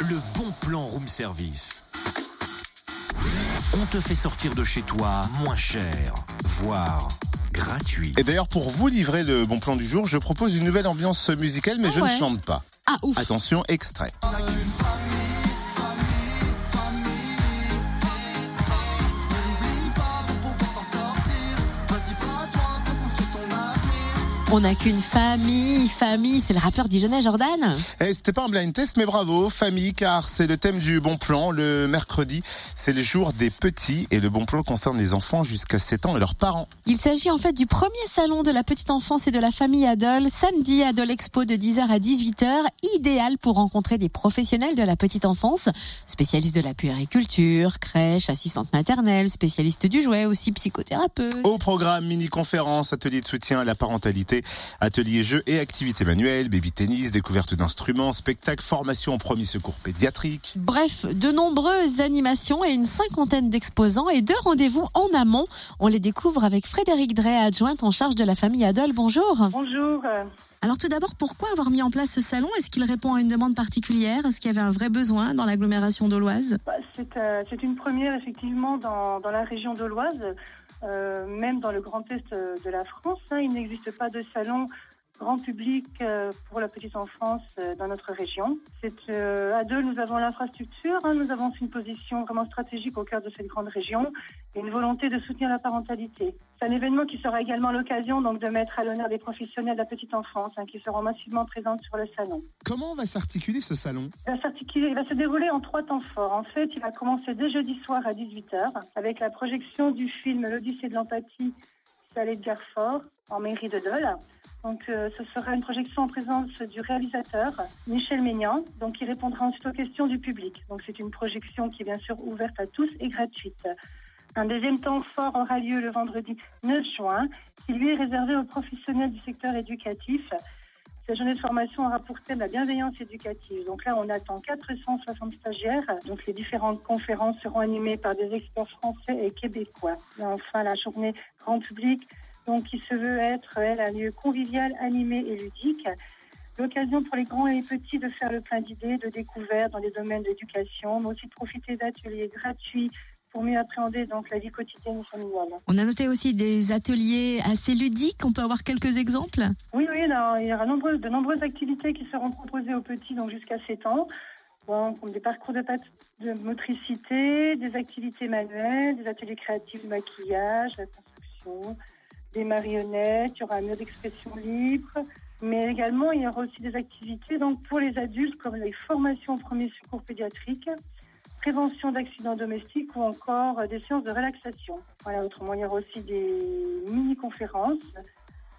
le bon plan room service. On te fait sortir de chez toi moins cher, voire gratuit. Et d'ailleurs, pour vous livrer le bon plan du jour, je propose une nouvelle ambiance musicale, mais Ah je ouais. ne chante pas. Ah ouf. Attention, extrait. On n'a qu'une famille, famille, c'est le rappeur dijonnais Jordan. Eh, c'était pas un blind test, mais bravo, famille, car c'est le thème du bon plan. Le mercredi, c'est le jour des petits, et le bon plan concerne les enfants jusqu'à 7 ans et leurs parents. Il s'agit en fait du premier salon de la petite enfance et de la famille Adol, samedi Adol Expo de 10h à 18h, idéal pour rencontrer des professionnels de la petite enfance, spécialistes de la puériculture, crèche, assistante maternelle, spécialistes du jouet, aussi psychothérapeute. Au programme, mini-conférence, atelier de soutien à la parentalité, atelier jeux et activités manuelles, baby-tennis, découverte d'instruments, spectacle, formation en premier secours pédiatrique. Bref, de nombreuses animations et une cinquantaine d'exposants et deux rendez-vous en amont. On les découvre avec Frédéric Drey, adjointe en charge de la famille Adol. Bonjour. Bonjour. Alors tout d'abord, pourquoi avoir mis en place ce salon? Est-ce qu'il répond à une demande particulière? Est-ce qu'il y avait un vrai besoin dans l'agglomération d'Auloise? Bah, C'est euh, c'est une première effectivement dans, dans la région de l'Oise, euh, même dans le Grand Est euh, de la France. hein. il n'existe pas de salon grand public euh, pour la petite enfance euh, dans notre région. C'est euh, à deux, nous avons l'infrastructure, hein, nous avons une position vraiment stratégique au cœur de cette grande région et une volonté de soutenir la parentalité. C'est un événement qui sera également l'occasion donc de mettre à l'honneur des professionnels de la petite enfance hein, qui seront massivement présents sur le salon. Comment va s'articuler ce salon? Il va, s'articuler- il va se dérouler en trois temps forts. En fait, il va commencer dès jeudi soir à 18h avec la projection du film L'Odyssée de l'empathie, Salé de Garfort, en mairie de Dole. Donc, euh, ce sera une projection en présence du réalisateur, Michel Maignan, donc qui répondra ensuite aux questions du public. Donc, c'est une projection qui est bien sûr ouverte à tous et gratuite. Un deuxième temps fort aura lieu le vendredi 9 juin, qui lui est réservé aux professionnels du secteur éducatif cette journée de formation aura pour thème la bienveillance éducative. Donc là, on attend 460 stagiaires. Donc les différentes conférences seront animées par des experts français et québécois. Enfin, la journée grand public, donc qui se veut être, elle, un lieu convivial, animé et ludique. L'occasion pour les grands et les petits de faire le plein d'idées, de découvertes dans les domaines d'éducation, mais aussi de profiter d'ateliers gratuits pour mieux appréhender donc la vie quotidienne et familiale. On a noté aussi des ateliers assez ludiques. On peut avoir quelques exemples? Oui, oui, il y aura nombreuses- de nombreuses activités qui seront proposées aux petits, donc jusqu'à 7 ans. Bon, comme des parcours de, motricité, des activités manuelles, des ateliers créatifs de maquillage, la construction, des marionnettes, il y aura un mur d'expression libre. Mais également, il y aura aussi des activités donc, pour les adultes, comme les formations au premier secours pédiatrique, prévention d'accidents domestiques ou encore euh, des séances de relaxation. Voilà, autrement, il y aura aussi des mini-conférences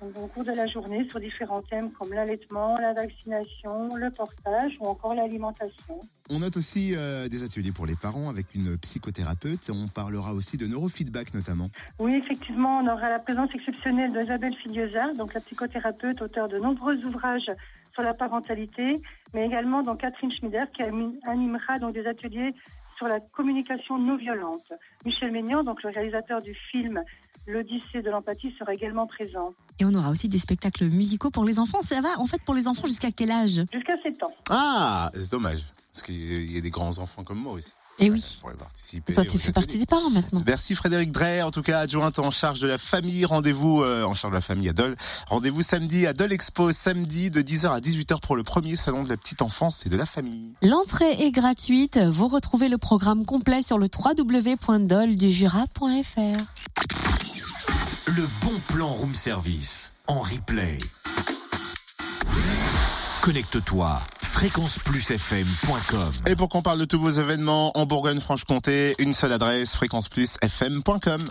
donc, au cours de la journée sur différents thèmes comme l'allaitement, la vaccination, le portage ou encore l'alimentation. On note aussi euh, des ateliers pour les parents avec une psychothérapeute. On parlera aussi de neurofeedback notamment. Oui, effectivement, on aura la présence exceptionnelle d'Isabelle Filiosa, donc la psychothérapeute, auteure de nombreux ouvrages sur la parentalité, mais également donc Catherine Schmider qui animera donc des ateliers sur la communication non violente. Michel Maignan, donc le réalisateur du film L'Odyssée de l'empathie, sera également présent. Et on aura aussi des spectacles musicaux pour les enfants. Ça va en fait pour les enfants jusqu'à quel âge? Jusqu'à 7 ans. Ah, c'est dommage. Parce qu'il y a des grands enfants comme moi aussi. Eh oui. Pour participer. Toi, tu fais partie des parents maintenant. Merci Frédéric Drey, en tout cas adjointe en charge de la famille. Rendez-vous euh, en charge de la famille Adol. Rendez-vous samedi à Dole Expo, samedi de 10h à 18h pour le premier salon de la petite enfance et de la famille. L'entrée est gratuite. Vous retrouvez le programme complet sur le www.doldujura.fr. Le bon plan room service en replay. Connecte-toi fréquenceplusfm.com Et pour qu'on parle de tous vos événements en Bourgogne-Franche-Comté, une seule adresse fréquenceplusfm.com.